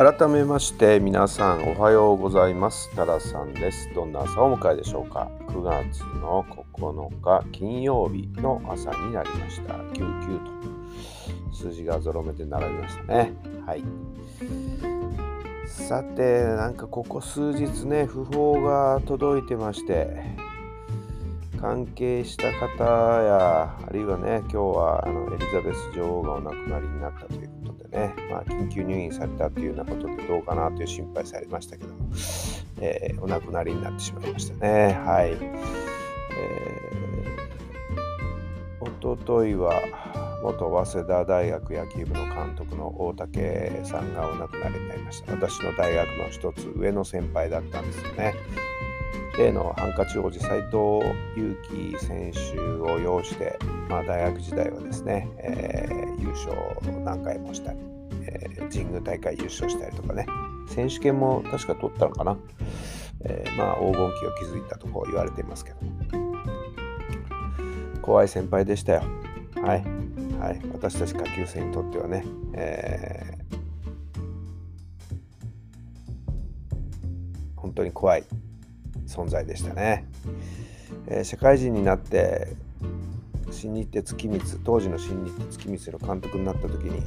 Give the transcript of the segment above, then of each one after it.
改めまして皆さんおはようございます。タラさんです。どんな朝をお迎えでしょうか。9月の9日金曜日の朝になりました。99と数字がゾロ目で並びましたね。はい。さてなんかここ数日ね訃報が届いてまして関係した方やあるいはね今日はあのエリザベス女王がお亡くなりになったというね、まあ、緊急入院されたというようなことでどうかなという心配されましたけど、えー、お亡くなりになってしまいましたね。はい。えー、おとといは元早稲田大学野球部の監督の大竹さんがお亡くなりになりました。私の大学の一つ上の先輩だったんですよね。例のハンカチ王子斎藤佑樹選手を擁して、まあ、大学時代はですね、えー、優勝何回もしたり、えー、神宮大会優勝したりとかね選手権も確か取ったのかな、えー、まあ黄金期を築いたとこ言われていますけど。怖い先輩でしたよ。はい、はい、私たち下級生にとってはね、えー、本当に怖い。存在でしたね、えー、社会人になって新日鉄月光当時の新日鉄月光の監督になった時に、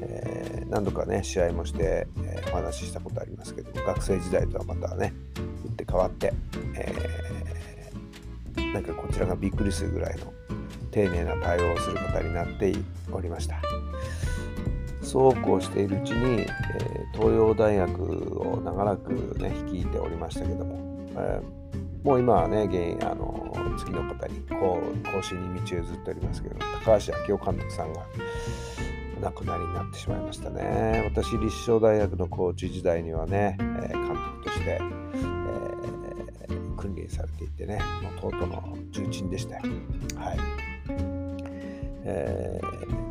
えー、何度かね試合もして、えー、お話ししたことありますけど学生時代とはまたね打って変わって、えー、なんかこちらがびっくりするぐらいの丁寧な対応をする方になっておりました。そうこうしているうちに、え東洋大学を長らくね率いておりましたけどもえ、もう今はね、現あの次の方にこう更新に道を譲っておりますけど、高橋明夫監督さんが亡くなりになってしまいましたね。私、立正大学のコーチ時代にはね、えー、監督として、えー、訓練されていてね、もうとうとうの重鎮でしたよ。はい。えー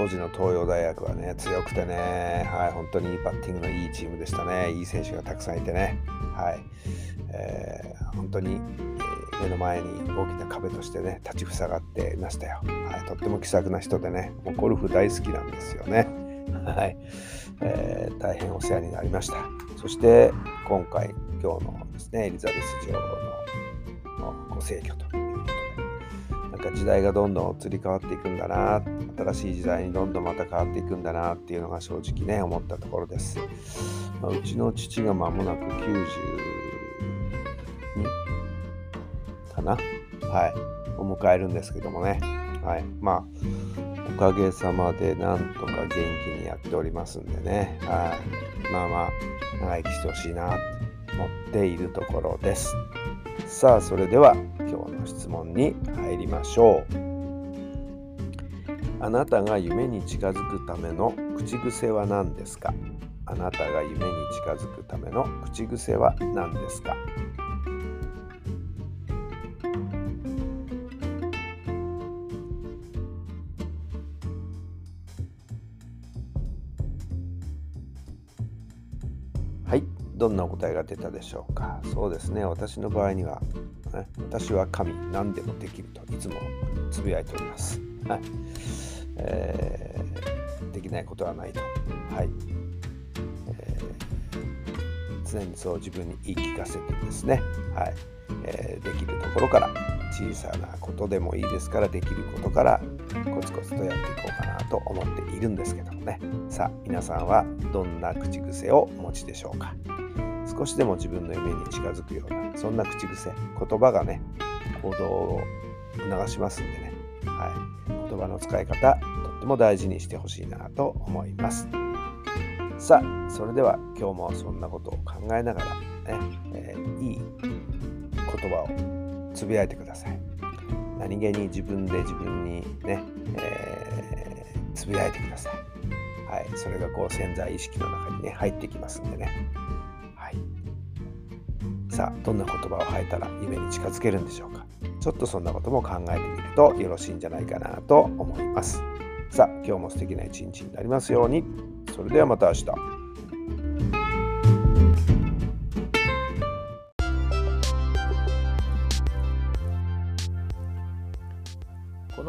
当時の東洋大学はね、強くてね、はい、本当にいいバッティングのいいチームでしたね。いい選手がたくさんいてね、はい、えー、本当に、え、目の前に大きな壁としてね、立ちふさがっていましたよ。はい、とっても気さくな人でね、もうゴルフ大好きなんですよね。はい、えー、大変お世話になりました。そして今回、今日のですね、エリザベス女王のご逝去と、か時代がどんどん移り変わっていくんだな新しい時代にどんどんまた変わっていくんだなっていうのが正直ね思ったところです、まあ、うちの父が間もなく92かな？はい。を迎えるんですけどもね。はい。まあおかげさまでなんとか元気にやっておりますんでね。はい。まあまあ長生きしてほしいなと思っているところです。さあそれでは今日の質問にりましょう。あなたが夢に近づくための口癖は何ですか？あなたが夢に近づくための口癖は何ですか？どんなお答えが出たでしょうか？そうですね、私の場合には、ね、私は神、何でもできるといつもつぶやいております。はい、えー、できないことはないと、はい。えー、常にそう自分に言い聞かせてですね、はい。えー、できるところから小さなことでもいいですからできることからコツコツとやっていこうかなと思っているんですけどもね。さあ皆さんはどんな口癖をお持ちでしょうか？少しでも自分の夢に近づくようなそんな口癖言葉がね行動を促しますんでね、はい、言葉の使い方とっても大事にしてほしいなと思います。さあそれでは今日もそんなことを考えながらね、えー、いい言葉をつぶやいてください何気に自分で自分にね、えー、つぶやいてください。はい、それがこう潜在意識の中にね入ってきますんでね。はい。さあどんな言葉を吐いたら夢に近づけるんでしょうか。ちょっとそんなことも考えてみるとよろしいんじゃないかなと思います。さあ今日も素敵な一日になりますように。それではまた明日。